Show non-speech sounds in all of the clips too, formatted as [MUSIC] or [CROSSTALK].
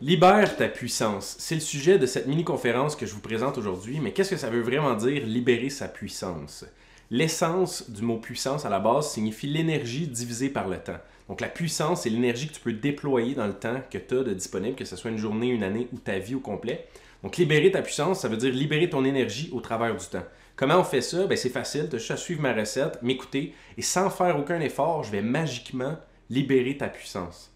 Libère ta puissance. C'est le sujet de cette mini-conférence que je vous présente aujourd'hui, mais qu'est-ce que ça veut vraiment dire libérer sa puissance? L'essence du mot puissance à la base signifie l'énergie divisée par le temps. Donc la puissance, c'est l'énergie que tu peux déployer dans le temps que tu as de disponible, que ce soit une journée, une année ou ta vie au complet. Donc libérer ta puissance, ça veut dire libérer ton énergie au travers du temps. Comment on fait ça? Ben, c'est facile, tu as juste à suivre ma recette, m'écouter, et sans faire aucun effort, je vais magiquement libérer ta puissance.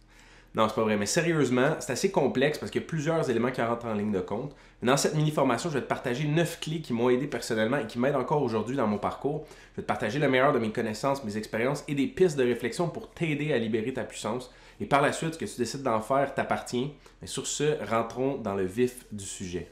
Non, c'est pas vrai. Mais sérieusement, c'est assez complexe parce qu'il y a plusieurs éléments qui rentrent en ligne de compte. Dans cette mini-formation, je vais te partager neuf clés qui m'ont aidé personnellement et qui m'aident encore aujourd'hui dans mon parcours. Je vais te partager le meilleur de mes connaissances, mes expériences et des pistes de réflexion pour t'aider à libérer ta puissance. Et par la suite, ce que tu décides d'en faire t'appartient. Mais sur ce, rentrons dans le vif du sujet.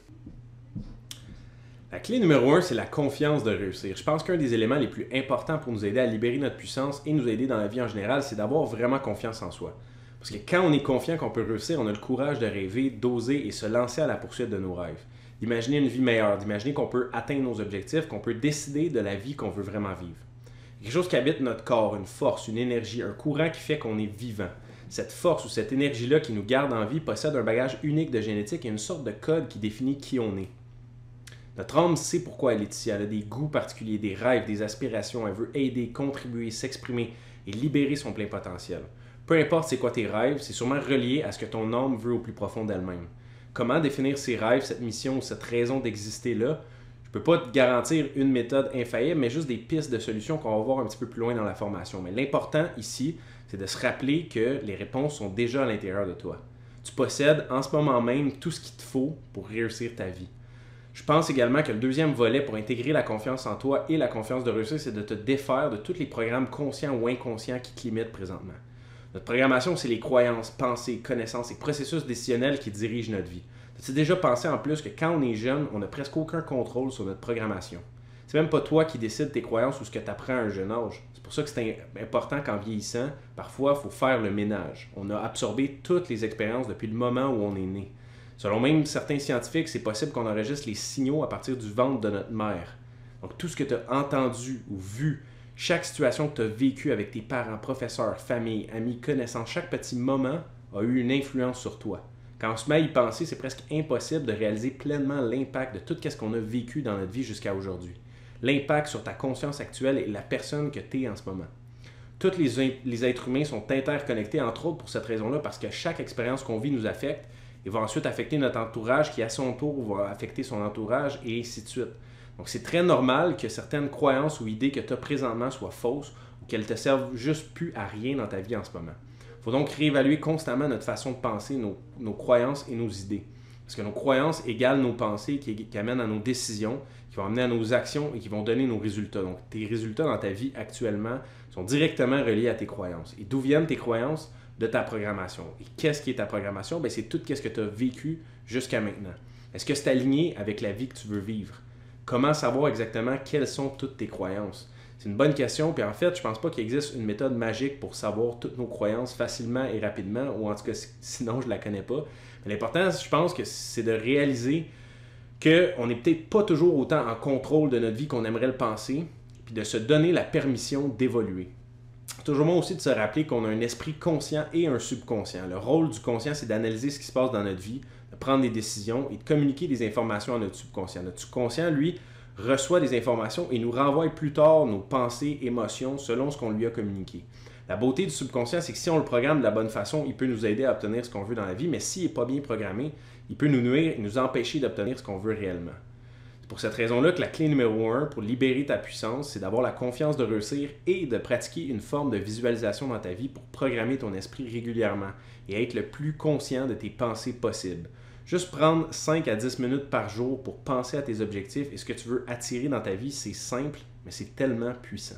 La clé numéro un, c'est la confiance de réussir. Je pense qu'un des éléments les plus importants pour nous aider à libérer notre puissance et nous aider dans la vie en général, c'est d'avoir vraiment confiance en soi. Parce que quand on est confiant qu'on peut réussir, on a le courage de rêver, d'oser et se lancer à la poursuite de nos rêves. D'imaginer une vie meilleure, d'imaginer qu'on peut atteindre nos objectifs, qu'on peut décider de la vie qu'on veut vraiment vivre. Quelque chose qui habite notre corps, une force, une énergie, un courant qui fait qu'on est vivant. Cette force ou cette énergie-là qui nous garde en vie possède un bagage unique de génétique et une sorte de code qui définit qui on est. Notre âme sait pourquoi elle est ici. Elle a des goûts particuliers, des rêves, des aspirations. Elle veut aider, contribuer, s'exprimer et libérer son plein potentiel. Peu importe c'est quoi tes rêves, c'est sûrement relié à ce que ton âme veut au plus profond d'elle-même. Comment définir ces rêves, cette mission ou cette raison d'exister-là? Je peux pas te garantir une méthode infaillible, mais juste des pistes de solutions qu'on va voir un petit peu plus loin dans la formation. Mais l'important ici, c'est de se rappeler que les réponses sont déjà à l'intérieur de toi. Tu possèdes en ce moment même tout ce qu'il te faut pour réussir ta vie. Je pense également que le deuxième volet pour intégrer la confiance en toi et la confiance de réussir, c'est de te défaire de tous les programmes conscients ou inconscients qui te limitent présentement. Notre programmation, c'est les croyances, pensées, connaissances et processus décisionnels qui dirigent notre vie. Tu as déjà pensé en plus que quand on est jeune, on n'a presque aucun contrôle sur notre programmation? C'est même pas toi qui décides tes croyances ou ce que tu apprends à un jeune âge. C'est pour ça que c'est important qu'en vieillissant, parfois, il faut faire le ménage. On a absorbé toutes les expériences depuis le moment où on est né. Selon même certains scientifiques, c'est possible qu'on enregistre les signaux à partir du ventre de notre mère. Donc tout ce que tu as entendu ou vu, chaque situation que tu as vécue avec tes parents, professeurs, famille, amis, connaissances, chaque petit moment a eu une influence sur toi. Quand on se met à y penser, c'est presque impossible de réaliser pleinement l'impact de tout ce qu'on a vécu dans notre vie jusqu'à aujourd'hui. L'impact sur ta conscience actuelle et la personne que tu es en ce moment. Tous les, les êtres humains sont interconnectés, entre autres pour cette raison-là, parce que chaque expérience qu'on vit nous affecte et va ensuite affecter notre entourage qui, à son tour, va affecter son entourage et ainsi de suite. Donc, c'est très normal que certaines croyances ou idées que tu as présentement soient fausses ou qu'elles te servent juste plus à rien dans ta vie en ce moment. Il faut donc réévaluer constamment notre façon de penser, nos, croyances et nos idées. Parce que nos croyances égalent nos pensées qui, qui, amènent à nos décisions, qui vont amener à nos actions et qui vont donner nos résultats. Donc, tes résultats dans ta vie actuellement sont directement reliés à tes croyances. Et d'où viennent tes croyances? De ta programmation. Et qu'est-ce qui est ta programmation? Ben, C'est tout ce que tu as vécu jusqu'à maintenant. Est-ce que c'est aligné avec la vie que tu veux vivre? Comment savoir exactement quelles sont toutes tes croyances? C'est une bonne question, puis en fait, je pense pas qu'il existe une méthode magique pour savoir toutes nos croyances facilement et rapidement, ou en tout cas, [LAUGHS] sinon je la connais pas. Mais l'important, je pense que c'est de réaliser qu'on n'est peut-être pas toujours autant en contrôle de notre vie qu'on aimerait le penser, puis de se donner la permission d'évoluer. Toujours moi aussi de se rappeler qu'on a un esprit conscient et un subconscient. Le rôle du conscient, c'est d'analyser ce qui se passe dans notre vie, prendre des décisions et de communiquer des informations à notre subconscient. Notre subconscient, lui, reçoit des informations et nous renvoie plus tard nos pensées, émotions selon ce qu'on lui a communiqué. La beauté du subconscient, c'est que si on le programme de la bonne façon, il peut nous aider à obtenir ce qu'on veut dans la vie, mais s'il n'est pas bien programmé, il peut nous nuire et nous empêcher d'obtenir ce qu'on veut réellement. C'est pour cette raison-là que la clé numéro un pour libérer ta puissance, c'est d'avoir la confiance de réussir et de pratiquer une forme de visualisation dans ta vie pour programmer ton esprit régulièrement et être le plus conscient de tes pensées possibles. Juste prendre 5 à 10 minutes par jour pour penser à tes objectifs et ce que tu veux attirer dans ta vie, c'est simple, mais c'est tellement puissant.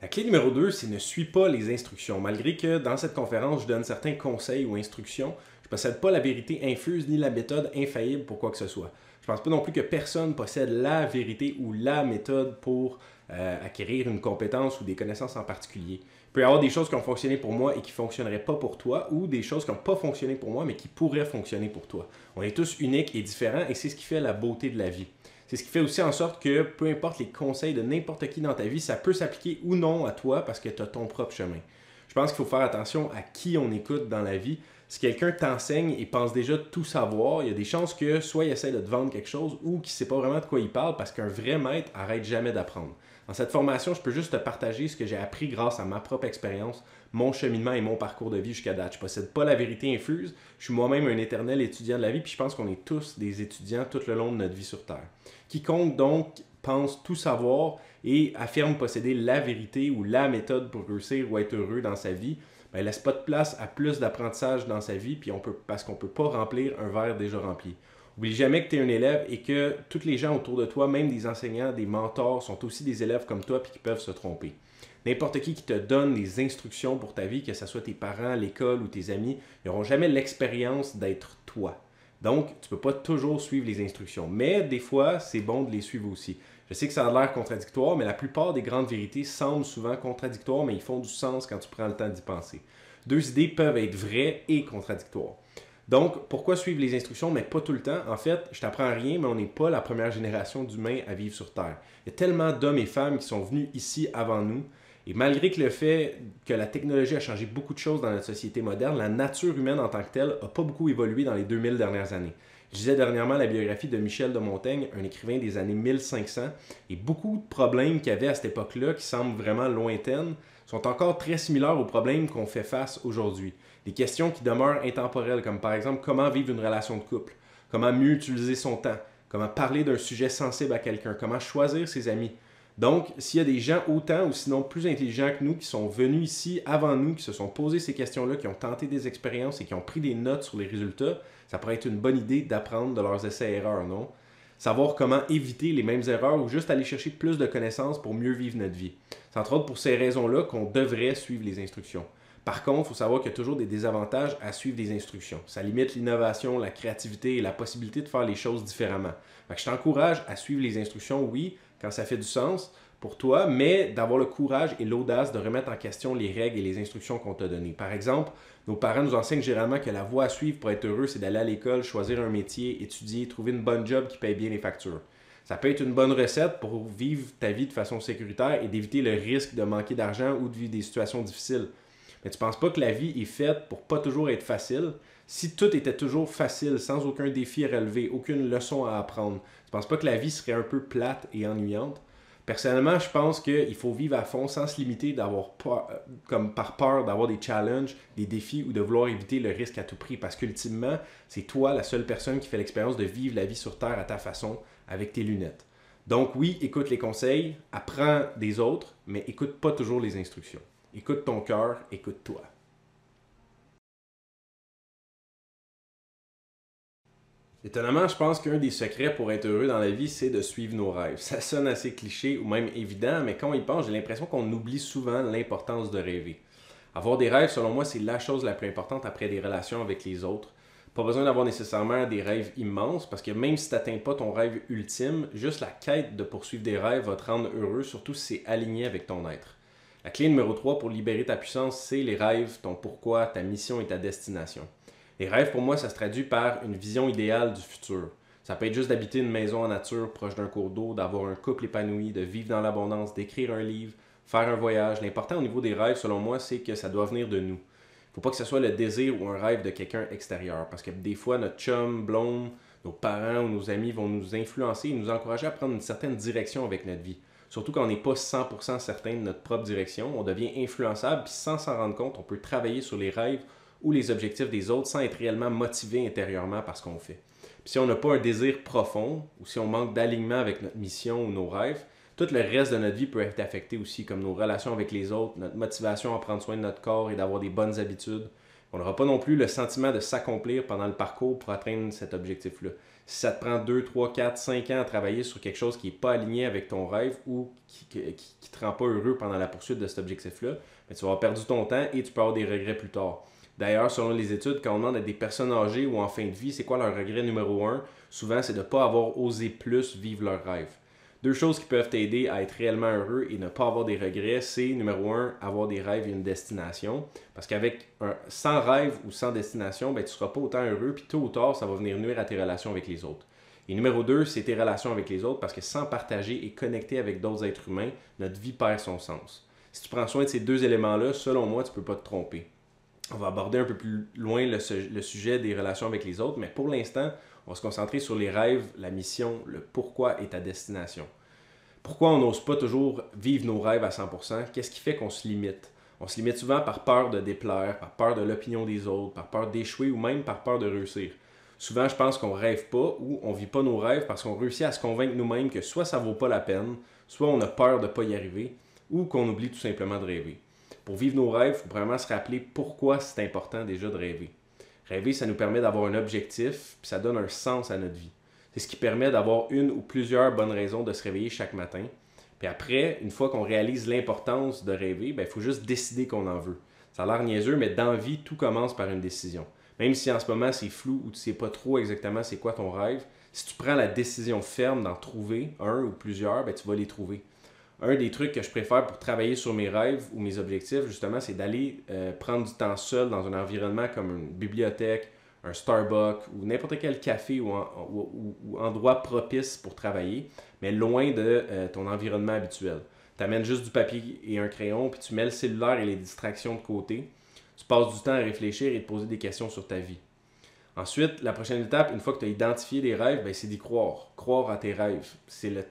La clé numéro 2, c'est ne suis pas les instructions. Malgré que dans cette conférence, je donne certains conseils ou instructions, je ne possède pas la vérité infuse ni la méthode infaillible pour quoi que ce soit. Je ne pense pas non plus que personne possède la vérité ou la méthode pour euh, acquérir une compétence ou des connaissances en particulier. Il peut y avoir des choses qui ont fonctionné pour moi et qui ne fonctionneraient pas pour toi, ou des choses qui n'ont pas fonctionné pour moi, mais qui pourraient fonctionner pour toi. On est tous uniques et différents, et c'est ce qui fait la beauté de la vie. C'est ce qui fait aussi en sorte que peu importe les conseils de n'importe qui dans ta vie, ça peut s'appliquer ou non à toi parce que tu as ton propre chemin. Je pense qu'il faut faire attention à qui on écoute dans la vie. Si quelqu'un t'enseigne et pense déjà tout savoir, il y a des chances que soit il essaie de te vendre quelque chose ou qu'il ne sait pas vraiment de quoi il parle parce qu'un vrai maître arrête jamais d'apprendre. Dans cette formation, je peux juste te partager ce que j'ai appris grâce à ma propre expérience, mon cheminement et mon parcours de vie jusqu'à date. Je ne possède pas la vérité infuse. Je suis moi-même un éternel étudiant de la vie, puis je pense qu'on est tous des étudiants tout le long de notre vie sur Terre. Quiconque donc pense tout savoir et affirme posséder la vérité ou la méthode pour réussir ou être heureux dans sa vie, ben, laisse pas de place à plus d'apprentissage dans sa vie, parce qu'on ne peut pas remplir un verre déjà rempli. Oublie jamais que tu es un élève et que tous les gens autour de toi, même des enseignants, des mentors, sont aussi des élèves comme toi puis qui peuvent se tromper. N'importe qui qui te donne des instructions pour ta vie, que ce soit tes parents, l'école ou tes amis, n'auront jamais l'expérience d'être toi. Donc, tu ne peux pas toujours suivre les instructions. Mais des fois, c'est bon de les suivre aussi. Je sais que ça a l'air contradictoire, mais la plupart des grandes vérités semblent souvent contradictoires, mais ils font du sens quand tu prends le temps d'y penser. Deux idées peuvent être vraies et contradictoires. Donc, pourquoi suivre les instructions, mais pas tout le temps? En fait, je t'apprends rien, mais on n'est pas la première génération d'humains à vivre sur Terre. Il y a tellement d'hommes et femmes qui sont venus ici avant nous, et malgré le fait que la technologie a changé beaucoup de choses dans notre société moderne, la nature humaine en tant que telle n'a pas beaucoup évolué dans les 2000 dernières années. Je disais dernièrement la biographie de Michel de Montaigne, un écrivain des années 1500, et beaucoup de problèmes qu'il y avait à cette époque-là, qui semblent vraiment lointaines, sont encore très similaires aux problèmes qu'on fait face aujourd'hui. Des questions qui demeurent intemporelles, comme par exemple comment vivre une relation de couple, comment mieux utiliser son temps, comment parler d'un sujet sensible à quelqu'un, comment choisir ses amis? Donc, s'il y a des gens autant ou sinon plus intelligents que nous qui sont venus ici avant nous, qui se sont posés ces questions-là, qui ont tenté des expériences et qui ont pris des notes sur les résultats, ça pourrait être une bonne idée d'apprendre de leurs essais-erreurs, non? Savoir comment éviter les mêmes erreurs ou juste aller chercher plus de connaissances pour mieux vivre notre vie. C'est entre autres pour ces raisons-là qu'on devrait suivre les instructions. Par contre, il faut savoir qu'il y a toujours des désavantages à suivre des instructions. Ça limite l'innovation, la créativité et la possibilité de faire les choses différemment. je t'encourage à suivre les instructions, oui, quand ça fait du sens pour toi, mais d'avoir le courage et l'audace de remettre en question les règles et les instructions qu'on t'a données. Par exemple, nos parents nous enseignent généralement que la voie à suivre pour être heureux, c'est d'aller à l'école, choisir un métier, étudier, trouver une bonne job qui paye bien les factures. Ça peut être une bonne recette pour vivre ta vie de façon sécuritaire et d'éviter le risque de manquer d'argent ou de vivre des situations difficiles. Mais tu penses pas que la vie est faite pour pas toujours être facile? Si tout était toujours facile, sans aucun défi à relever, aucune leçon à apprendre, tu penses pas que la vie serait un peu plate et ennuyante? Personnellement, je pense qu'il faut vivre à fond sans se limiter d'avoir euh, comme par peur d'avoir des challenges, des défis ou de vouloir éviter le risque à tout prix. Parce qu'ultimement, c'est toi la seule personne qui fait l'expérience de vivre la vie sur Terre à ta façon, avec tes lunettes. Donc oui, écoute les conseils, apprends des autres, mais écoute pas toujours les instructions. Écoute ton cœur, écoute-toi. Étonnamment, je pense qu'un des secrets pour être heureux dans la vie, c'est de suivre nos rêves. Ça sonne assez cliché ou même évident, mais quand on y pense, j'ai l'impression qu'on oublie souvent l'importance de rêver. Avoir des rêves, selon moi, c'est la chose la plus importante après des relations avec les autres. Pas besoin d'avoir nécessairement des rêves immenses, parce que même si tu n'atteins pas ton rêve ultime, juste la quête de poursuivre des rêves va te rendre heureux, surtout si c'est aligné avec ton être. La clé numéro 3 pour libérer ta puissance, c'est les rêves, ton pourquoi, ta mission et ta destination. Les rêves, pour moi, ça se traduit par une vision idéale du futur. Ça peut être juste d'habiter une maison en nature proche d'un cours d'eau, d'avoir un couple épanoui, de vivre dans l'abondance, d'écrire un livre, faire un voyage. L'important au niveau des rêves, selon moi, c'est que ça doit venir de nous. Il faut pas que ce soit le désir ou un rêve de quelqu'un extérieur. Parce que des fois, notre chum, blonde, nos parents ou nos amis vont nous influencer et nous encourager à prendre une certaine direction avec notre vie. Surtout quand on n'est pas 100% certain de notre propre direction, on devient influençable, puis sans s'en rendre compte, on peut travailler sur les rêves ou les objectifs des autres sans être réellement motivé intérieurement par ce qu'on fait. Puis si on n'a pas un désir profond ou si on manque d'alignement avec notre mission ou nos rêves, tout le reste de notre vie peut être affecté aussi, comme nos relations avec les autres, notre motivation à prendre soin de notre corps et d'avoir des bonnes habitudes. On n'aura pas non plus le sentiment de s'accomplir pendant le parcours pour atteindre cet objectif-là. Si ça te prend 2, 3, 4, 5 ans à travailler sur quelque chose qui n'est pas aligné avec ton rêve ou qui ne te rend pas heureux pendant la poursuite de cet objectif-là, tu vas avoir perdu ton temps et tu peux avoir des regrets plus tard. D'ailleurs, selon les études, quand on demande à des personnes âgées ou en fin de vie, c'est quoi leur regret numéro un, souvent c'est de ne pas avoir osé plus vivre leur rêve. Deux choses qui peuvent t'aider à être réellement heureux et ne pas avoir des regrets, c'est numéro un, avoir des rêves et une destination. Parce qu'avec un sans rêve ou sans destination, ben, tu ne seras pas autant heureux, puis tôt ou tard, ça va venir nuire à tes relations avec les autres. Et numéro deux, c'est tes relations avec les autres, parce que sans partager et connecter avec d'autres êtres humains, notre vie perd son sens. Si tu prends soin de ces deux éléments-là, selon moi, tu ne peux pas te tromper. On va aborder un peu plus loin le, le sujet des relations avec les autres, mais pour l'instant, on va se concentrer sur les rêves, la mission, le pourquoi et ta destination. Pourquoi on n'ose pas toujours vivre nos rêves à 100%? Qu'est-ce qui fait qu'on se limite? On se limite souvent par peur de déplaire, par peur de l'opinion des autres, par peur d'échouer ou même par peur de réussir. Souvent, je pense qu'on rêve pas ou on vit pas nos rêves parce qu'on réussit à se convaincre nous-mêmes que soit ça vaut pas la peine, soit on a peur de pas y arriver ou qu'on oublie tout simplement de rêver. Pour vivre nos rêves, il faut vraiment se rappeler pourquoi c'est important déjà de rêver. Rêver, ça nous permet d'avoir un objectif, puis ça donne un sens à notre vie. C'est ce qui permet d'avoir une ou plusieurs bonnes raisons de se réveiller chaque matin. Puis après, une fois qu'on réalise l'importance de rêver, ben, il faut juste décider qu'on en veut. Ça a l'air niaiseux, mais dans vie, tout commence par une décision. Même si en ce moment c'est flou ou tu sais pas trop exactement c'est quoi ton rêve, si tu prends la décision ferme d'en trouver un ou plusieurs, ben, tu vas les trouver. Un des trucs que je préfère pour travailler sur mes rêves ou mes objectifs, justement, c'est d'aller euh, prendre du temps seul dans un environnement comme une bibliothèque, un Starbucks ou n'importe quel café ou, endroit propice pour travailler, mais loin de euh, ton environnement habituel. Tu amènes juste du papier et un crayon, puis tu mets le cellulaire et les distractions de côté. Tu passes du temps à réfléchir et te poser des questions sur ta vie. Ensuite, la prochaine étape, une fois que tu as identifié des rêves, ben, c'est d'y croire. Croire à tes rêves. C'est le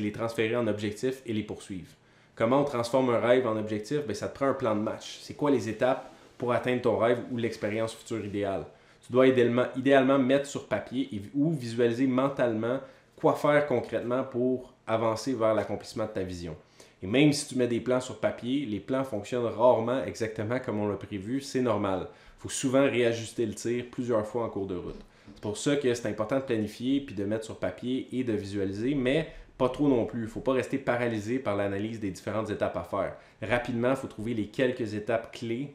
les transférer en objectifs et les poursuivre. Comment on transforme un rêve en objectif? Ben, ça te prend un plan de match. C'est quoi les étapes pour atteindre ton rêve ou l'expérience future idéale? Tu dois idéalement mettre sur papier ou visualiser mentalement quoi faire concrètement pour avancer vers l'accomplissement de ta vision. Et même si tu mets des plans sur papier, les plans fonctionnent rarement exactement comme on l'a prévu, c'est normal. Il faut souvent réajuster le tir plusieurs fois en cours de route. C'est pour ça que c'est important de planifier puis de mettre sur papier et de visualiser, mais pas trop non plus. Il ne faut pas rester paralysé par l'analyse des différentes étapes à faire. Rapidement, il faut trouver les quelques étapes clés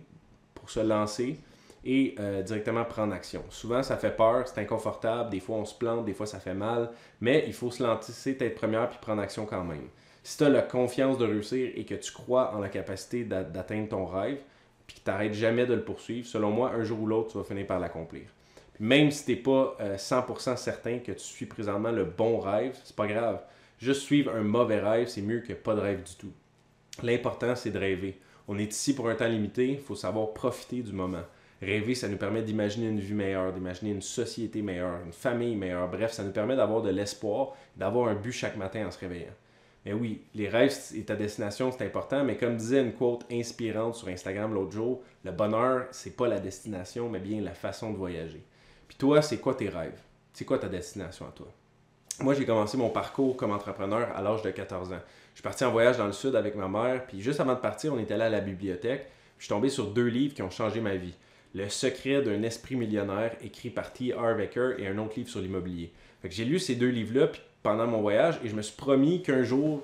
pour se lancer et euh, directement prendre action. Souvent, ça fait peur, c'est inconfortable, des fois on se plante, des fois ça fait mal, mais il faut se lancer tête première puis prendre action quand même. Si tu as la confiance de réussir et que tu crois en la capacité d'atteindre ton rêve, puis que tu n'arrêtes jamais de le poursuivre, selon moi, un jour ou l'autre, tu vas finir par l'accomplir. Même si tu n'es pas 100% euh, certain que tu suis présentement le bon rêve, c'est pas grave. Juste suivre un mauvais rêve, c'est mieux que pas de rêve du tout. L'important, c'est de rêver. On est ici pour un temps limité, il faut savoir profiter du moment. Rêver, ça nous permet d'imaginer une vie meilleure, d'imaginer une société meilleure, une famille meilleure. Bref, ça nous permet d'avoir de l'espoir, d'avoir un but chaque matin en se réveillant. Mais oui, les rêves et ta destination, c'est important, mais comme disait une quote inspirante sur Instagram l'autre jour, le bonheur, c'est pas la destination, mais bien la façon de voyager. Puis toi, c'est quoi tes rêves? C'est quoi ta destination à toi? Moi, j'ai commencé mon parcours comme entrepreneur à l'âge de 14 ans. Je suis parti en voyage dans le sud avec ma mère, puis juste avant de partir, on était allé à la bibliothèque. je suis tombé sur deux livres qui ont changé ma vie. Le secret d'un esprit millionnaire, écrit par T. Harvecker, et un autre livre sur l'immobilier. j'ai lu ces deux livres-là, puis pendant mon voyage et je me suis promis qu'un jour,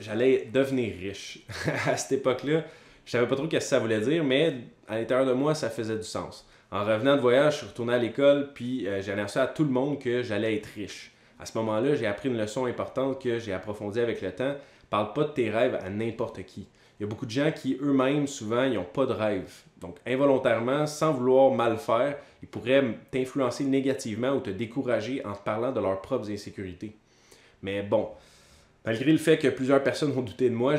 j'allais devenir riche. [LAUGHS] à cette époque-là, je savais pas trop ce que ça voulait dire, mais à l'intérieur de moi, ça faisait du sens. En revenant de voyage, je suis retourné à l'école, puis euh, j'ai annoncé à tout le monde que j'allais être riche. À ce moment-là, j'ai appris une leçon importante que j'ai approfondie avec le temps. Parle pas de tes rêves à n'importe qui. Il y a beaucoup de gens qui eux-mêmes, souvent, ils n'ont pas de rêve. Donc, involontairement, sans vouloir mal faire, ils pourraient t'influencer négativement ou te décourager en te parlant de leurs propres insécurités. Mais bon, malgré le fait que plusieurs personnes ont douté de moi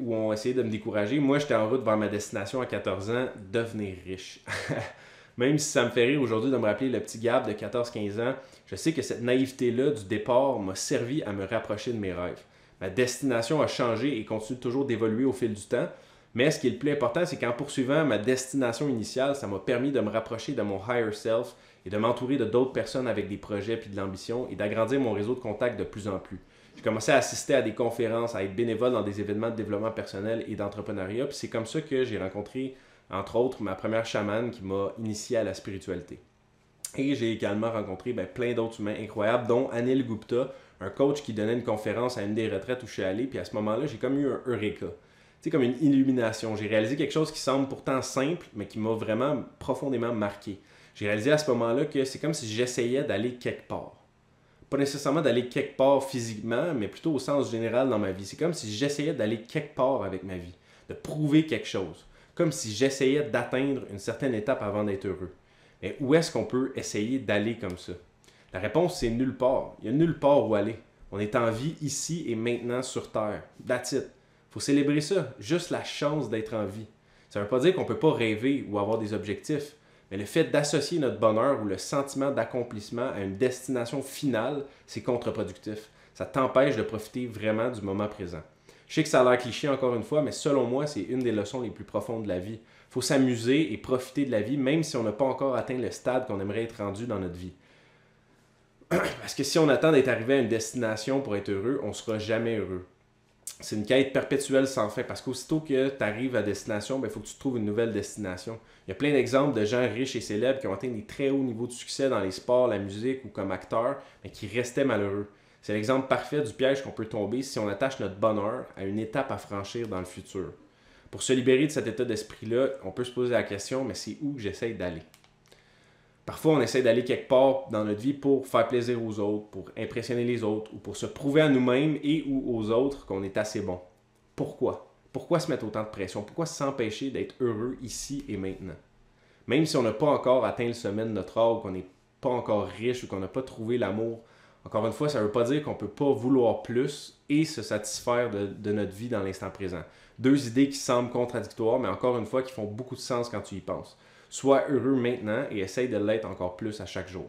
ou ont essayé de me décourager, moi, j'étais en route vers ma destination à 14 ans, devenir riche. [LAUGHS] Même si ça me fait rire aujourd'hui de me rappeler le petit Gab de 14-15 ans, je sais que cette naïveté-là du départ m'a servi à me rapprocher de mes rêves ma destination a changé et continue toujours d'évoluer au fil du temps. Mais ce qui est le plus important, c'est qu'en poursuivant ma destination initiale, ça m'a permis de me rapprocher de mon higher self et de m'entourer de d'autres personnes avec des projets puis de l'ambition et d'agrandir mon réseau de contacts de plus en plus. J'ai commencé à assister à des conférences, à être bénévole dans des événements de développement personnel et d'entrepreneuriat. Puis c'est comme ça que j'ai rencontré, entre autres, ma première chamane qui m'a initié à la spiritualité. Et j'ai également rencontré ben, plein d'autres humains incroyables, dont Anil Gupta, un coach qui donnait une conférence à une des retraites où je suis allé, puis à ce moment-là, j'ai comme eu un eureka. C'est comme une illumination. J'ai réalisé quelque chose qui semble pourtant simple, mais qui m'a vraiment profondément marqué. J'ai réalisé à ce moment-là que c'est comme si j'essayais d'aller quelque part. Pas nécessairement d'aller quelque part physiquement, mais plutôt au sens général dans ma vie. C'est comme si j'essayais d'aller quelque part avec ma vie, de prouver quelque chose. Comme si j'essayais d'atteindre une certaine étape avant d'être heureux. Mais où est-ce qu'on peut essayer d'aller comme ça? La réponse, c'est nulle part. Il n'y a nulle part où aller. On est en vie ici et maintenant sur Terre. That's faut célébrer ça, juste la chance d'être en vie. Ça ne veut pas dire qu'on ne peut pas rêver ou avoir des objectifs, mais le fait d'associer notre bonheur ou le sentiment d'accomplissement à une destination finale, c'est contre-productif. Ça t'empêche de profiter vraiment du moment présent. Je sais que ça a l'air cliché encore une fois, mais selon moi, c'est une des leçons les plus profondes de la vie. Faut s'amuser et profiter de la vie, même si on n'a pas encore atteint le stade qu'on aimerait être rendu dans notre vie. [CLEARS THROAT] Parce que si on attend d'être arrivé à une destination pour être heureux, on ne sera jamais heureux c'est une quête perpétuelle sans fin parce qu'aussitôt que tu arrives à destination, il ben, faut que tu trouves une nouvelle destination. Il y a plein d'exemples de gens riches et célèbres qui ont atteint des très hauts niveaux de succès dans les sports, la musique ou comme acteurs, mais qui restaient malheureux. C'est l'exemple parfait du piège qu'on peut tomber si on attache notre bonheur à une étape à franchir dans le futur. Pour se libérer de cet état d'esprit-là, on peut se poser la question, mais c'est où j'essaye d'aller? Parfois, on essaie d'aller quelque part dans notre vie pour faire plaisir aux autres, pour impressionner les autres, ou pour se prouver à nous-mêmes et ou aux autres qu'on est assez bon. Pourquoi? Pourquoi se mettre autant de pression? Pourquoi s'empêcher d'être heureux ici et maintenant? Même si on n'a pas encore atteint le sommet de notre art, qu'on n'est pas encore riche ou qu'on n'a pas trouvé l'amour, encore une fois, ça ne veut pas dire qu'on ne peut pas vouloir plus et se satisfaire de, de notre vie dans l'instant présent. Deux idées qui semblent contradictoires, mais encore une fois, qui font beaucoup de sens quand tu y penses. Sois heureux maintenant et essaye de l'être encore plus à chaque jour.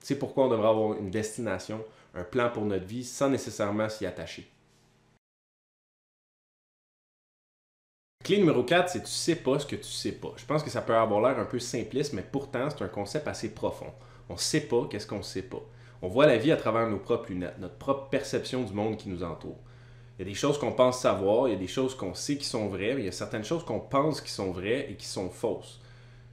C'est pourquoi on devrait avoir une destination, un plan pour notre vie sans nécessairement s'y attacher. Clé numéro 4, c'est tu sais pas ce que tu sais pas. Je pense que ça peut avoir l'air un peu simpliste, mais pourtant c'est un concept assez profond. On ne sait pas qu'est-ce qu'on ne sait pas. On voit la vie à travers nos propres lunettes, notre propre perception du monde qui nous entoure. Il y a des choses qu'on pense savoir, il y a des choses qu'on sait qui sont vraies, mais il y a certaines choses qu'on pense qui sont vraies et qui sont fausses.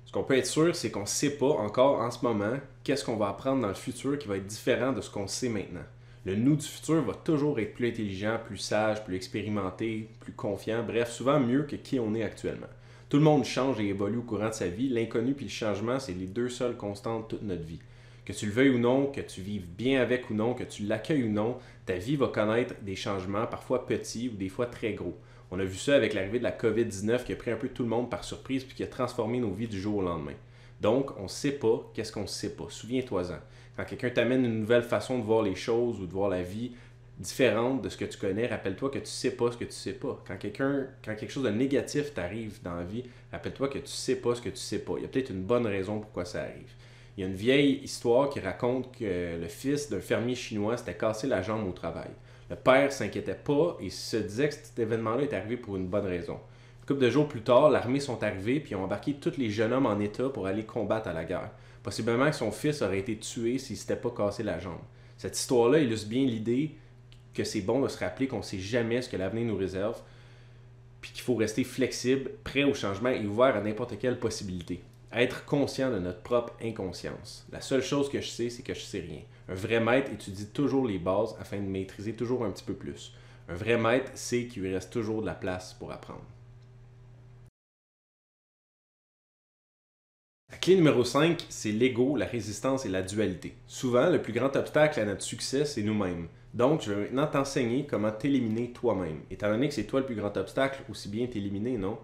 Ce qu'on peut être sûr, c'est qu'on ne sait pas encore en ce moment qu'est-ce qu'on va apprendre dans le futur qui va être différent de ce qu'on sait maintenant. Le nous du futur va toujours être plus intelligent, plus sage, plus expérimenté, plus confiant, bref, souvent mieux que qui on est actuellement. Tout le monde change et évolue au courant de sa vie. L'inconnu puis le changement, c'est les deux seules constantes de toute notre vie. Que tu le veuilles ou non, que tu vives bien avec ou non, que tu l'accueilles ou non, ta vie va connaître des changements, parfois petits ou des fois très gros. On a vu ça avec l'arrivée de la COVID-19 qui a pris un peu tout le monde par surprise puis qui a transformé nos vies du jour au lendemain. Donc, on ne sait pas qu'est-ce qu'on ne sait pas. Souviens-toi-en. Quand quelqu'un t'amène une nouvelle façon de voir les choses ou de voir la vie différente de ce que tu connais, rappelle-toi que tu ne sais pas ce que tu ne sais pas. Quand quelqu'un, quand quelque chose de négatif t'arrive dans la vie, rappelle-toi que tu ne sais pas ce que tu ne sais pas. Il y a peut-être une bonne raison pourquoi ça arrive. Il y a une vieille histoire qui raconte que le fils d'un fermier chinois s'était cassé la jambe au travail. Le père s'inquiétait pas et se disait que cet événement-là est arrivé pour une bonne raison. Une couple de jours plus tard, l'armée sont arrivés puis ont embarqué tous les jeunes hommes en état pour aller combattre à la guerre. Possiblement que son fils aurait été tué s'il s'était pas cassé la jambe. Cette histoire-là illustre bien l'idée que c'est bon de se rappeler qu'on ne sait jamais ce que l'avenir nous réserve, puis qu'il faut rester flexible, prêt au changement et ouvert à n'importe quelle possibilité être conscient de notre propre inconscience. La seule chose que je sais, c'est que je sais rien. Un vrai maître étudie toujours les bases afin de maîtriser toujours un petit peu plus. Un vrai maître sait qu'il lui reste toujours de la place pour apprendre. La clé numéro 5, c'est l'ego, la résistance et la dualité. Souvent, le plus grand obstacle à notre succès, c'est nous-mêmes. Donc, je vais maintenant t'enseigner comment t'éliminer toi-même. Étant donné que c'est toi le plus grand obstacle, aussi bien t'éliminer, non?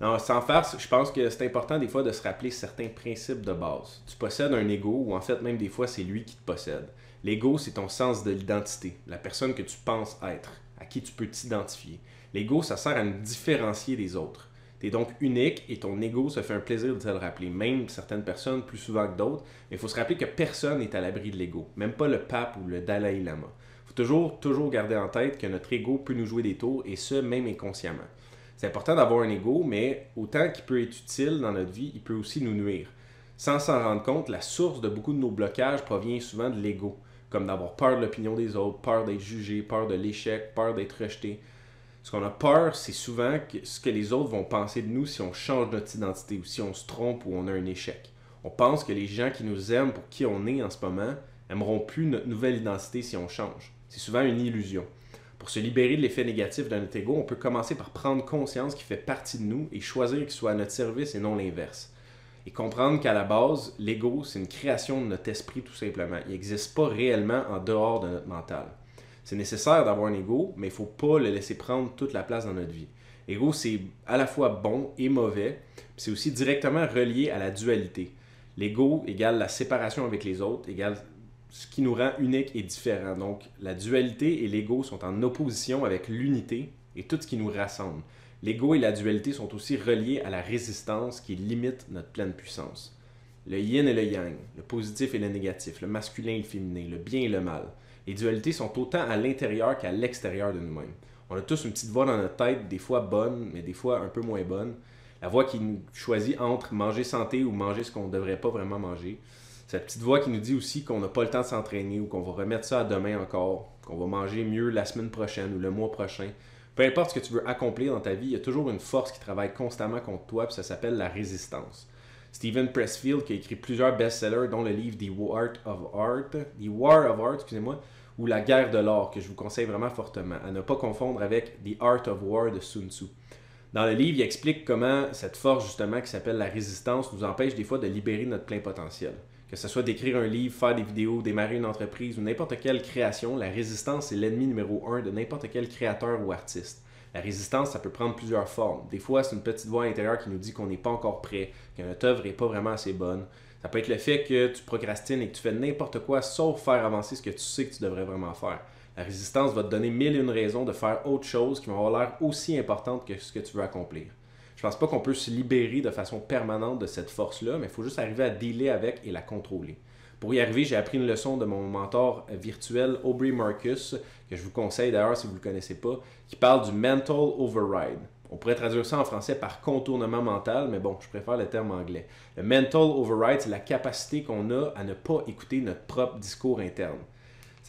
Non, sans farce, je pense que c'est important des fois de se rappeler certains principes de base. Tu possèdes un ego, ou en fait même des fois c'est lui qui te possède. L'ego, c'est ton sens de l'identité, la personne que tu penses être, à qui tu peux t'identifier. L'ego, ça sert à nous différencier des autres. Tu es donc unique et ton ego se fait un plaisir de te le rappeler, même certaines personnes plus souvent que d'autres. Mais il faut se rappeler que personne n'est à l'abri de l'ego, même pas le pape ou le Dalai Lama. Il faut toujours, toujours garder en tête que notre ego peut nous jouer des tours et ce, même inconsciemment. C'est important d'avoir un ego, mais autant qu'il peut être utile dans notre vie, il peut aussi nous nuire. Sans s'en rendre compte, la source de beaucoup de nos blocages provient souvent de l'ego, comme d'avoir peur de l'opinion des autres, peur d'être jugé, peur de l'échec, peur d'être rejeté. Ce qu'on a peur, c'est souvent ce que les autres vont penser de nous si on change notre identité ou si on se trompe ou on a un échec. On pense que les gens qui nous aiment pour qui on est en ce moment aimeront plus notre nouvelle identité si on change. C'est souvent une illusion. Pour se libérer de l'effet négatif de notre ego, on peut commencer par prendre conscience qu'il fait partie de nous et choisir qu'il soit à notre service et non l'inverse. Et comprendre qu'à la base, l'ego, c'est une création de notre esprit tout simplement. Il n'existe pas réellement en dehors de notre mental. C'est nécessaire d'avoir un ego, mais il ne faut pas le laisser prendre toute la place dans notre vie. L'ego, c'est à la fois bon et mauvais, c'est aussi directement relié à la dualité. L'ego égale la séparation avec les autres, égale ce qui nous rend unique et différent. Donc, la dualité et l'ego sont en opposition avec l'unité et tout ce qui nous rassemble. L'ego et la dualité sont aussi reliés à la résistance qui limite notre pleine puissance. Le yin et le yang, le positif et le négatif, le masculin et le féminin, le bien et le mal. Les dualités sont autant à l'intérieur qu'à l'extérieur de nous-mêmes. On a tous une petite voix dans notre tête, des fois bonne, mais des fois un peu moins bonne. La voix qui nous choisit entre manger santé ou manger ce qu'on ne devrait pas vraiment manger. Cette petite voix qui nous dit aussi qu'on n'a pas le temps de s'entraîner ou qu'on va remettre ça à demain encore, qu'on va manger mieux la semaine prochaine ou le mois prochain. Peu importe ce que tu veux accomplir dans ta vie, il y a toujours une force qui travaille constamment contre toi, puis ça s'appelle la résistance. Stephen Pressfield, qui a écrit plusieurs best-sellers, dont le livre The War of Art, of Art, excusez-moi, ou La guerre de l'or, que je vous conseille vraiment fortement, à ne pas confondre avec The Art of War de Sun Tzu. Dans le livre, il explique comment cette force, justement, qui s'appelle la résistance, nous empêche des fois de libérer notre plein potentiel. Que ce soit d'écrire un livre, faire des vidéos, démarrer une entreprise ou n'importe quelle création, la résistance est l'ennemi numéro un de n'importe quel créateur ou artiste. La résistance, ça peut prendre plusieurs formes. Des fois, c'est une petite voix intérieure qui nous dit qu'on n'est pas encore prêt, que notre œuvre n'est pas vraiment assez bonne. Ça peut être le fait que tu procrastines et que tu fais n'importe quoi sauf faire avancer ce que tu sais que tu devrais vraiment faire. La résistance va te donner mille et une raisons de faire autre chose qui vont avoir l'air aussi importante que ce que tu veux accomplir. Je pense pas qu'on peut se libérer de façon permanente de cette force-là, mais il faut juste arriver à dealer avec et la contrôler. Pour y arriver, j'ai appris une leçon de mon mentor virtuel Aubrey Marcus, que je vous conseille d'ailleurs si vous ne le connaissez pas, qui parle du mental override. On pourrait traduire ça en français par contournement mental, mais bon, je préfère le terme anglais. Le mental override, c'est la capacité qu'on a à ne pas écouter notre propre discours interne.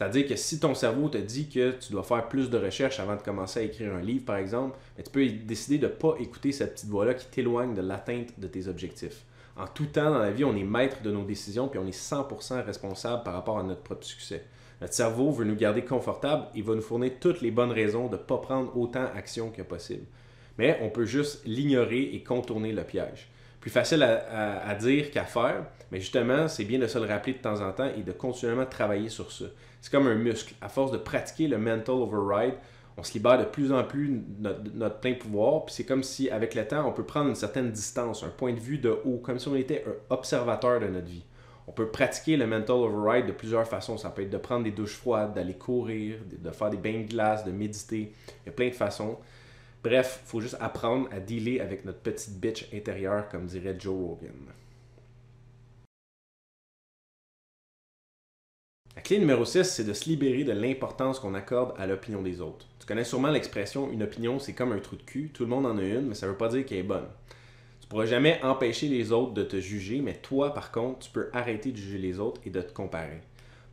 C'est-à-dire que si ton cerveau te dit que tu dois faire plus de recherches avant de commencer à écrire un livre, par exemple, tu peux décider de ne pas écouter cette petite voix-là qui t'éloigne de l'atteinte de tes objectifs. En tout temps dans la vie, on est maître de nos décisions puis on est 100% responsable par rapport à notre propre succès. Notre cerveau veut nous garder confortables et va nous fournir toutes les bonnes raisons de ne pas prendre autant d'action que possible. Mais on peut juste l'ignorer et contourner le piège. Plus facile à, à dire qu'à faire, mais justement, c'est bien de se le rappeler de temps en temps et de continuellement travailler sur ça. C'est comme un muscle. À force de pratiquer le mental override, on se libère de plus en plus notre, notre plein pouvoir. Puis c'est comme si, avec le temps, on peut prendre une certaine distance, un point de vue de haut, comme si on était un observateur de notre vie. On peut pratiquer le mental override de plusieurs façons. Ça peut être de prendre des douches froides, d'aller courir, de faire des bains de glace, de méditer. Il y a plein de façons. Bref, il faut juste apprendre à dealer avec notre petite bitch intérieure, comme dirait Joe Rogan. La clé numéro 6, c'est de se libérer de l'importance qu'on accorde à l'opinion des autres. Tu connais sûrement l'expression une opinion, c'est comme un trou de cul. Tout le monde en a une, mais ça ne veut pas dire qu'elle est bonne. Tu pourras jamais empêcher les autres de te juger, mais toi, par contre, tu peux arrêter de juger les autres et de te comparer.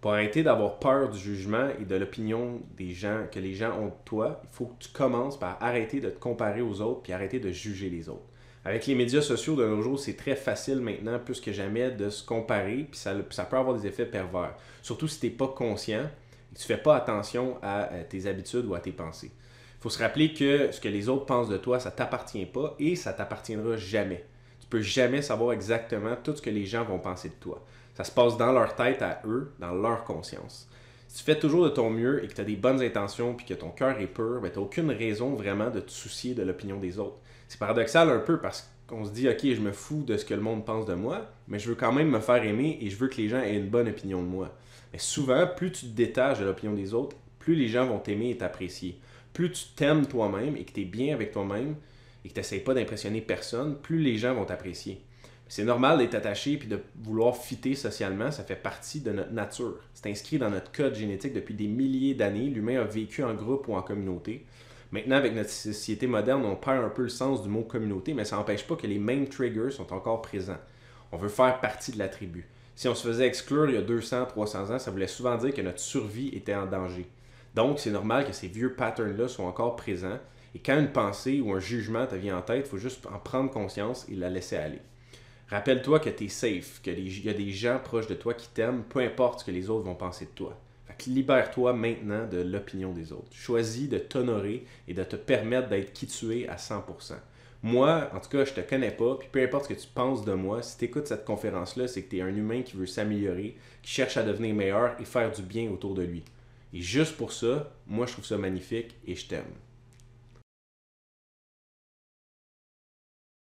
Pour arrêter d'avoir peur du jugement et de l'opinion des gens que les gens ont de toi, il faut que tu commences par arrêter de te comparer aux autres puis arrêter de juger les autres. Avec les médias sociaux de nos jours, c'est très facile maintenant, plus que jamais, de se comparer, puis ça, peut avoir des effets pervers. Surtout si tu n'es pas conscient et que tu ne fais pas attention à, tes habitudes ou à tes pensées. Il faut se rappeler que ce que les autres pensent de toi, ça ne t'appartient pas et ça t'appartiendra jamais. Tu peux jamais savoir exactement tout ce que les gens vont penser de toi. Ça se passe dans leur tête à eux, dans leur conscience. Si tu fais toujours de ton mieux et que tu as des bonnes intentions puis que ton cœur est pur, ben, tu n'as aucune raison vraiment de te soucier de l'opinion des autres. C'est paradoxal un peu parce qu'on se dit, OK, je me fous de ce que le monde pense de moi, mais je veux quand même me faire aimer et je veux que les gens aient une bonne opinion de moi. Mais souvent, plus tu te détaches de l'opinion des autres, plus les gens vont t'aimer et t'apprécier. Plus tu t'aimes toi-même et que tu es bien avec toi-même et que tu n'essayes pas d'impressionner personne, plus les gens vont t'apprécier. C'est normal d'être attaché et de vouloir fitter socialement, ça fait partie de notre nature. C'est inscrit dans notre code génétique depuis des milliers d'années. L'humain a vécu en groupe ou en communauté. Maintenant, avec notre société moderne, on perd un peu le sens du mot communauté, mais ça n'empêche pas que les mêmes triggers sont encore présents. On veut faire partie de la tribu. Si on se faisait exclure il y a 200, 300 ans, ça voulait souvent dire que notre survie était en danger. Donc, c'est normal que ces vieux patterns-là soient encore présents. Et quand une pensée ou un jugement te vient en tête, il faut juste en prendre conscience et la laisser aller. Rappelle-toi que tu es safe, qu'il y a des gens proches de toi qui t'aiment, peu importe ce que les autres vont penser de toi libère-toi maintenant de l'opinion des autres. Choisis de t'honorer et de te permettre d'être qui tu es à 100%. Moi, en tout cas, je te connais pas, puis peu importe ce que tu penses de moi, si tu écoutes cette conférence-là, c'est que tu es un humain qui veut s'améliorer, qui cherche à devenir meilleur et faire du bien autour de lui. Et juste pour ça, moi, je trouve ça magnifique et je t'aime.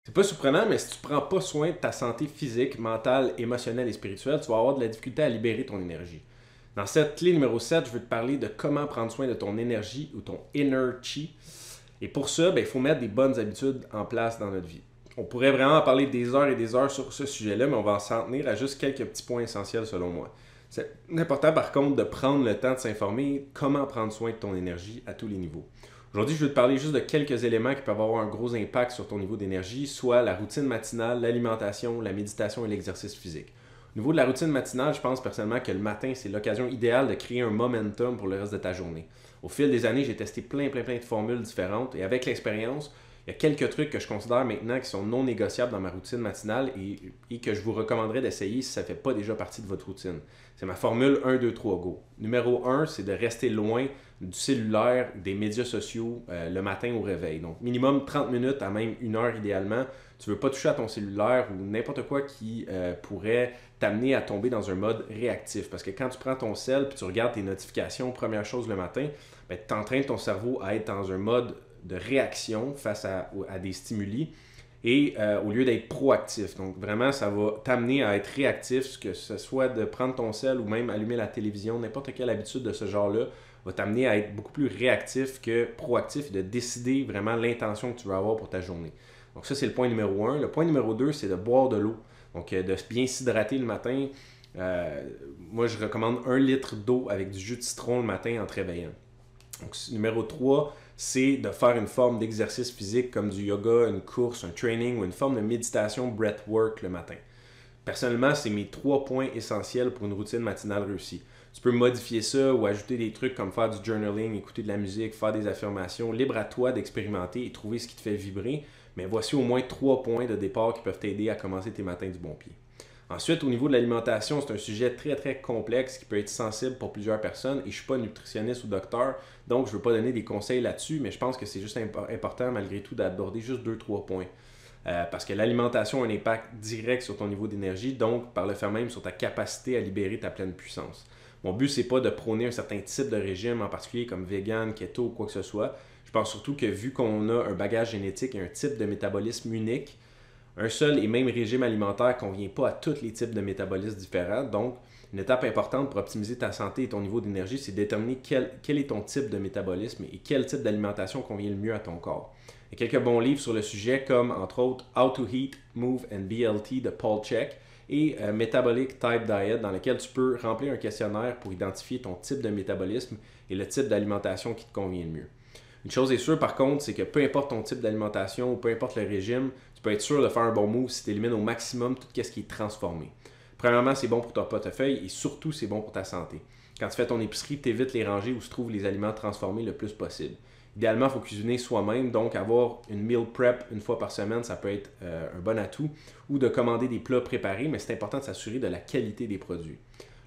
C'est pas surprenant, mais si tu prends pas soin de ta santé physique, mentale, émotionnelle et spirituelle, tu vas avoir de la difficulté à libérer ton énergie. Dans cette clé numéro 7, je veux te parler de comment prendre soin de ton énergie ou ton inner chi. Et pour ça, ben, il faut mettre des bonnes habitudes en place dans notre vie. On pourrait vraiment parler des heures et des heures sur ce sujet-là, mais on va s'en tenir à juste quelques petits points essentiels selon moi. C'est important par contre de prendre le temps de s'informer comment prendre soin de ton énergie à tous les niveaux. Aujourd'hui, je vais te parler juste de quelques éléments qui peuvent avoir un gros impact sur ton niveau d'énergie, soit la routine matinale, l'alimentation, la méditation et l'exercice physique. Au niveau de la routine matinale, je pense personnellement que le matin, c'est l'occasion idéale de créer un momentum pour le reste de ta journée. Au fil des années, j'ai testé plein, plein, plein de formules différentes et avec l'expérience, il y a quelques trucs que je considère maintenant qui sont non négociables dans ma routine matinale et, que je vous recommanderais d'essayer si ça ne fait pas déjà partie de votre routine. C'est ma formule 1, 2, 3, go. Numéro 1, c'est de rester loin du cellulaire, des médias sociaux euh, le matin au réveil. Donc, minimum 30 minutes à même une heure idéalement. Tu ne veux pas toucher à ton cellulaire ou n'importe quoi qui euh, pourrait t'amener à tomber dans un mode réactif. Parce que quand tu prends ton cell et tu regardes tes notifications, première chose le matin, ben, tu entraînes ton cerveau à être dans un mode de réaction face à, des stimuli et euh, au lieu d'être proactif. Donc vraiment, ça va t'amener à être réactif, que ce soit de prendre ton sel ou même allumer la télévision, n'importe quelle habitude de ce genre-là va t'amener à être beaucoup plus réactif que proactif de décider vraiment l'intention que tu veux avoir pour ta journée. Donc ça, c'est le point numéro un. Le point numéro deux, c'est de boire de l'eau. Donc euh, de bien s'hydrater le matin. Euh, moi, je recommande un litre d'eau avec du jus de citron le matin en te réveillant. Donc numéro 3, c'est de faire une forme d'exercice physique comme du yoga, une course, un training ou une forme de méditation breathwork le matin. Personnellement, c'est mes trois points essentiels pour une routine matinale réussie. Tu peux modifier ça ou ajouter des trucs comme faire du journaling, écouter de la musique, faire des affirmations. Libre à toi d'expérimenter et trouver ce qui te fait vibrer. Mais voici au moins trois points de départ qui peuvent t'aider à commencer tes matins du bon pied. Ensuite, au niveau de l'alimentation, c'est un sujet très très complexe qui peut être sensible pour plusieurs personnes et je ne suis pas nutritionniste ou docteur, donc je ne veux pas donner des conseils là-dessus, mais je pense que c'est juste important malgré tout d'aborder juste deux, trois points. Euh, parce que l'alimentation a un impact direct sur ton niveau d'énergie, donc par le fait même sur ta capacité à libérer ta pleine puissance. Mon but, c'est pas de prôner un certain type de régime, en particulier comme vegan, keto ou quoi que ce soit. Je pense surtout que vu qu'on a un bagage génétique et un type de métabolisme unique, un seul et même régime alimentaire ne convient pas à tous les types de métabolismes différents. Donc, une étape importante pour optimiser ta santé et ton niveau d'énergie, c'est de déterminer quel, est ton type de métabolisme et quel type d'alimentation convient le mieux à ton corps. Il y a quelques bons livres sur le sujet, comme entre autres How to Heat, Move and BLT de Paul Check et euh, Metabolic Type Diet, dans lequel tu peux remplir un questionnaire pour identifier ton type de métabolisme et le type d'alimentation qui te convient le mieux. Une chose est sûre par contre, c'est que peu importe ton type d'alimentation ou peu importe le régime, tu peux être sûr de faire un bon move si tu élimines au maximum tout ce qui est transformé. Premièrement, c'est bon pour ton portefeuille et surtout, c'est bon pour ta santé. Quand tu fais ton épicerie, tu évites les rangées où se trouvent les aliments transformés le plus possible. Idéalement, il faut cuisiner soi-même, donc avoir une meal prep une fois par semaine, ça peut être euh, un bon atout, ou de commander des plats préparés, mais c'est important de s'assurer de la qualité des produits.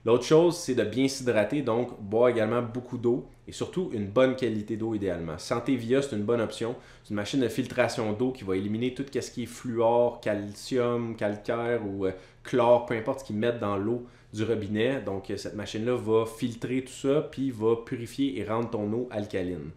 L'autre chose, c'est de bien s'hydrater, donc boire également beaucoup d'eau et surtout une bonne qualité d'eau idéalement. Santé Via, c'est une bonne option. C'est une machine de filtration d'eau qui va éliminer tout ce qui est fluor, calcium, calcaire ou euh, chlore, peu importe ce qu'ils mettent dans l'eau du robinet. Donc euh, cette machine-là va filtrer tout ça puis va purifier et rendre ton eau alcaline.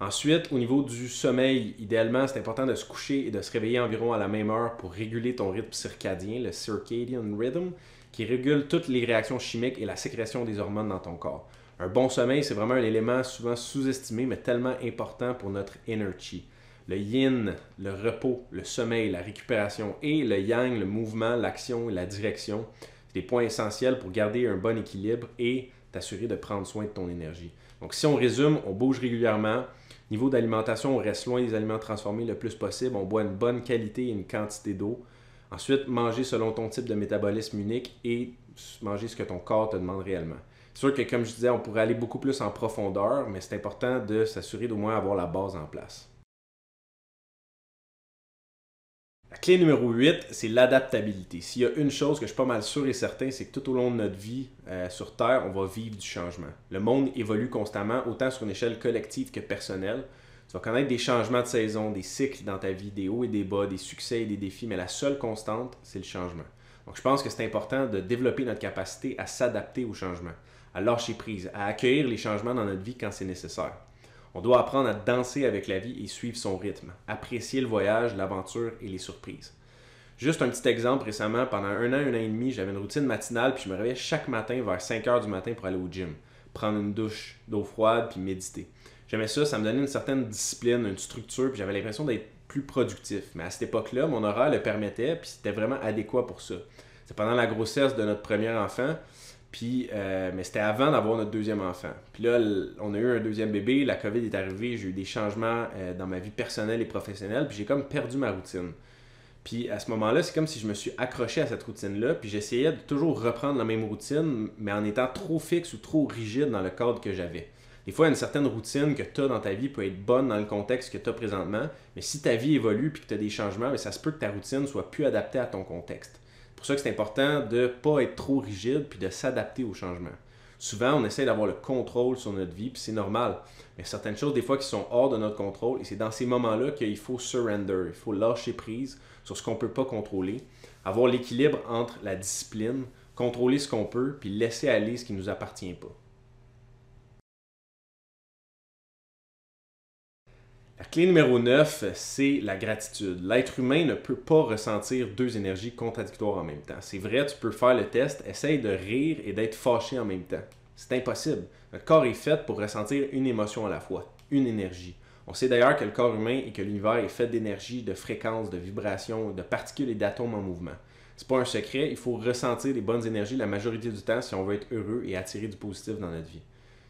Ensuite, au niveau du sommeil, idéalement, c'est important de se coucher et de se réveiller environ à la même heure pour réguler ton rythme circadien, le circadian rhythm qui régule toutes les réactions chimiques et la sécrétion des hormones dans ton corps. Un bon sommeil, c'est vraiment un élément souvent sous-estimé, mais tellement important pour notre energy. Le yin, le repos, le sommeil, la récupération et le yang, le mouvement, l'action et la direction, c'est des points essentiels pour garder un bon équilibre et t'assurer de prendre soin de ton énergie. Donc si on résume, on bouge régulièrement. Niveau d'alimentation, on reste loin des aliments transformés le plus possible. On boit une bonne qualité et une quantité d'eau. Ensuite, manger selon ton type de métabolisme unique et manger ce que ton corps te demande réellement. C'est sûr que, comme je disais, on pourrait aller beaucoup plus en profondeur, mais c'est important de s'assurer d'au moins avoir la base en place. La clé numéro 8, c'est l'adaptabilité. S'il y a une chose que je suis pas mal sûr et certain, c'est que tout au long de notre vie euh, sur Terre, on va vivre du changement. Le monde évolue constamment, autant sur une échelle collective que personnelle. Tu vas connaître des changements de saison, des cycles dans ta vie, des hauts et des bas, des succès et des défis, mais la seule constante, c'est le changement. Donc je pense que c'est important de développer notre capacité à s'adapter au changement, à lâcher prise, à accueillir les changements dans notre vie quand c'est nécessaire. On doit apprendre à danser avec la vie et suivre son rythme, apprécier le voyage, l'aventure et les surprises. Juste un petit exemple, récemment, pendant un an, un an et demi, j'avais une routine matinale, puis je me réveillais chaque matin vers 5 heures du matin pour aller au gym, prendre une douche d'eau froide, puis méditer. J'aimais ça, ça me donnait une certaine discipline, une structure, puis j'avais l'impression d'être plus productif. Mais à cette époque-là, mon horaire le permettait, puis c'était vraiment adéquat pour ça. C'est pendant la grossesse de notre premier enfant, puis, euh, mais c'était avant d'avoir notre deuxième enfant. Puis là, on a eu un deuxième bébé, la COVID est arrivée, j'ai eu des changements euh, dans ma vie personnelle et professionnelle, puis j'ai comme perdu ma routine. Puis à ce moment-là, c'est comme si je me suis accroché à cette routine-là, puis j'essayais de toujours reprendre la même routine, mais en étant trop fixe ou trop rigide dans le cadre que j'avais. Des fois, une certaine routine que tu as dans ta vie peut être bonne dans le contexte que tu as présentement, mais si ta vie évolue puis que tu as des changements, ça se peut que ta routine soit plus adaptée à ton contexte. C'est pour ça que c'est important de ne pas être trop rigide puis de s'adapter aux changements. Souvent, on essaie d'avoir le contrôle sur notre vie, puis c'est normal. Mais certaines choses, des fois, qui sont hors de notre contrôle, et c'est dans ces moments-là qu'il faut surrender, il faut lâcher prise sur ce qu'on ne peut pas contrôler, avoir l'équilibre entre la discipline, contrôler ce qu'on peut, puis laisser aller ce qui ne nous appartient pas. La clé numéro 9, c'est la gratitude. L'être humain ne peut pas ressentir deux énergies contradictoires en même temps. C'est vrai, tu peux faire le test, essaye de rire et d'être fâché en même temps. C'est impossible. Notre corps est fait pour ressentir une émotion à la fois, une énergie. On sait d'ailleurs que le corps humain et que l'univers est fait d'énergie, de fréquences, de vibrations, de particules et d'atomes en mouvement. C'est pas un secret, il faut ressentir les bonnes énergies la majorité du temps si on veut être heureux et attirer du positif dans notre vie.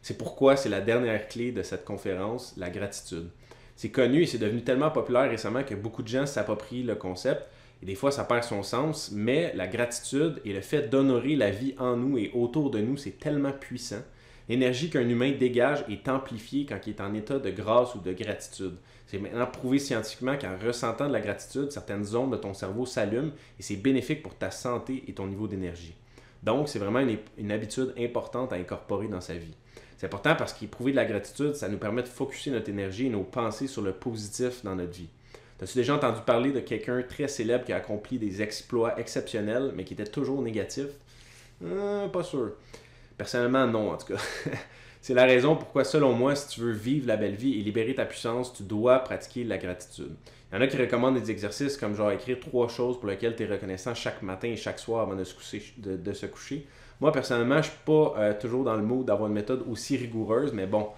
C'est pourquoi c'est la dernière clé de cette conférence, la gratitude c'est connu et c'est devenu tellement populaire récemment que beaucoup de gens s'approprient le concept. Et des fois, ça perd son sens, mais la gratitude et le fait d'honorer la vie en nous et autour de nous, c'est tellement puissant. L'énergie qu'un humain dégage est amplifiée quand il est en état de grâce ou de gratitude. C'est maintenant prouvé scientifiquement qu'en ressentant de la gratitude, certaines zones de ton cerveau s'allument et c'est bénéfique pour ta santé et ton niveau d'énergie. Donc, c'est vraiment une, une habitude importante à incorporer dans sa vie. C'est important parce qu'éprouver de la gratitude, ça nous permet de focuser notre énergie et nos pensées sur le positif dans notre vie. As-tu déjà entendu parler de quelqu'un très célèbre qui a accompli des exploits exceptionnels, mais qui était toujours négatif? Euh, pas sûr. Personnellement, non, en tout cas. [LAUGHS] C'est la raison pourquoi, selon moi, si tu veux vivre la belle vie et libérer ta puissance, tu dois pratiquer la gratitude. Il y en a qui recommandent des exercices comme genre écrire trois choses pour lesquelles tu es reconnaissant chaque matin et chaque soir avant de se coucher. Moi, personnellement, je ne suis pas euh, toujours dans le mood d'avoir une méthode aussi rigoureuse, mais bon,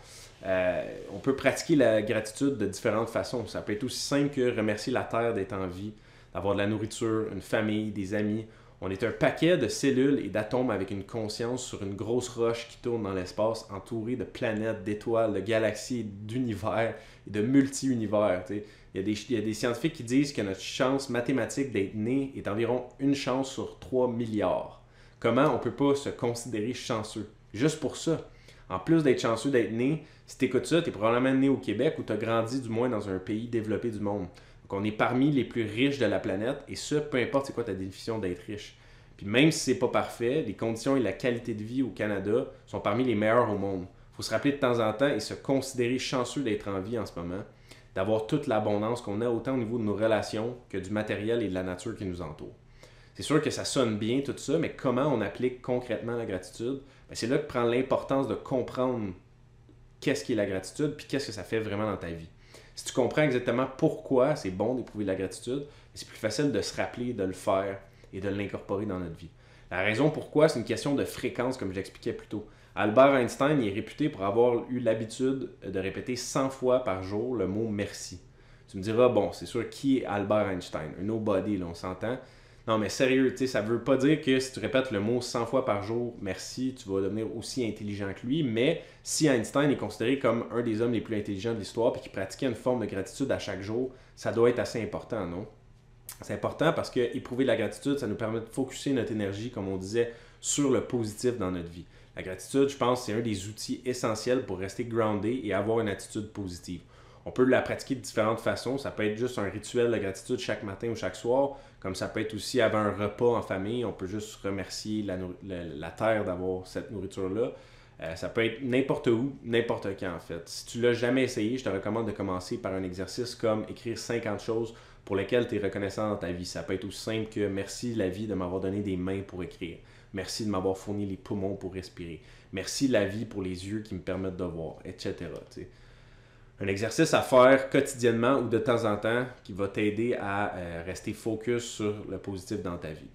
euh, on peut pratiquer la gratitude de différentes façons. Ça peut être aussi simple que remercier la Terre d'être en vie, d'avoir de la nourriture, une famille, des amis. On est un paquet de cellules et d'atomes avec une conscience sur une grosse roche qui tourne dans l'espace, entourée de planètes, d'étoiles, de galaxies, d'univers et de multi-univers. Il, il y, a des scientifiques qui disent que notre chance mathématique d'être né est environ une chance sur 3 milliards comment on peut pas se considérer chanceux? Juste pour ça. En plus d'être chanceux d'être né, si tu écoutes ça, tu es probablement né au Québec ou tu as grandi du moins dans un pays développé du monde. Donc on est parmi les plus riches de la planète et ça, peu importe c'est quoi ta définition d'être riche. Puis même si c'est pas parfait, les conditions et la qualité de vie au Canada sont parmi les meilleures au monde. Faut se rappeler de temps en temps et se considérer chanceux d'être en vie en ce moment, d'avoir toute l'abondance qu'on a autant au niveau de nos relations que du matériel et de la nature qui nous entoure. C'est sûr que ça sonne bien tout ça, mais comment on applique concrètement la gratitude? Ben, c'est là que prend l'importance de comprendre qu'est-ce qui est la gratitude, puis qu'est-ce que ça fait vraiment dans ta vie. Si tu comprends exactement pourquoi c'est bon d'éprouver de la gratitude, c'est plus facile de se rappeler, de le faire et de l'incorporer dans notre vie. La raison pourquoi, c'est une question de fréquence, comme j'expliquais plus tôt. Albert Einstein est réputé pour avoir eu l'habitude de répéter 100 fois par jour le mot merci. Tu me diras, bon, c'est sûr, qui est Albert Einstein? Un nobody, là, on s'entend. Non, mais sérieux, ça veut pas dire que si tu répètes le mot 100 fois par jour, merci, tu vas devenir aussi intelligent que lui. Mais si Einstein est considéré comme un des hommes les plus intelligents de l'histoire et qui pratiquait une forme de gratitude à chaque jour, ça doit être assez important, non? C'est important parce que éprouver la gratitude, ça nous permet de focuser notre énergie, comme on disait, sur le positif dans notre vie. La gratitude, je pense, c'est un des outils essentiels pour rester groundé et avoir une attitude positive. On peut la pratiquer de différentes façons. Ça peut être juste un rituel de gratitude chaque matin ou chaque soir, comme ça peut être aussi avant un repas en famille. On peut juste remercier la, terre d'avoir cette nourriture-là. Euh, ça peut être n'importe où, n'importe quand en fait. Si tu l'as jamais essayé, je te recommande de commencer par un exercice comme écrire 50 choses pour lesquelles tu es reconnaissant dans ta vie. Ça peut être aussi simple que merci la vie de m'avoir donné des mains pour écrire. Merci de m'avoir fourni les poumons pour respirer. Merci la vie pour les yeux qui me permettent de voir, etc un exercice à faire quotidiennement ou de temps en temps qui va t'aider à euh, rester focus sur le positif dans ta vie.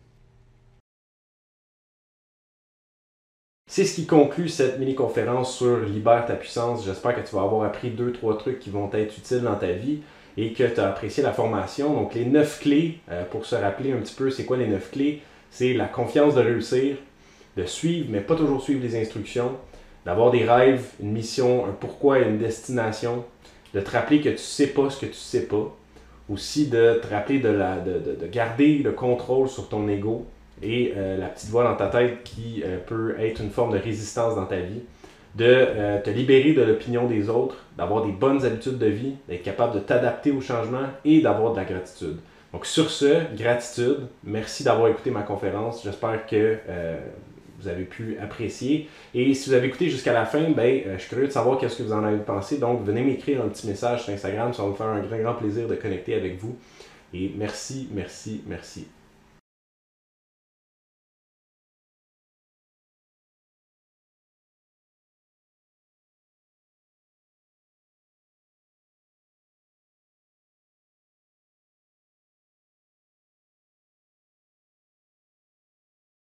C'est ce qui conclut cette mini-conférence sur Libère ta puissance. J'espère que tu vas avoir appris deux, trois trucs qui vont être utiles dans ta vie et que tu as apprécié la formation. Donc, les neuf clés, euh, pour se rappeler un petit peu, c'est quoi les neuf clés? C'est la confiance de réussir, de suivre, mais pas toujours suivre les instructions, d'avoir des rêves, une mission, un pourquoi et une destination, de te rappeler que tu sais pas ce que tu sais pas, aussi de te rappeler de, la, de, garder le contrôle sur ton ego et euh, la petite voix dans ta tête qui euh, peut être une forme de résistance dans ta vie, de euh, te libérer de l'opinion des autres, d'avoir des bonnes habitudes de vie, d'être capable de t'adapter au changement et d'avoir de la gratitude. Donc sur ce, gratitude, merci d'avoir écouté ma conférence. J'espère que vous avez pu apprécier. Et si vous avez écouté jusqu'à la fin, ben, je suis curieux de savoir qu'est-ce que vous en avez pensé. Donc, venez m'écrire un petit message sur Instagram. Ça va me faire un grand, grand plaisir de connecter avec vous. Et merci, merci, merci.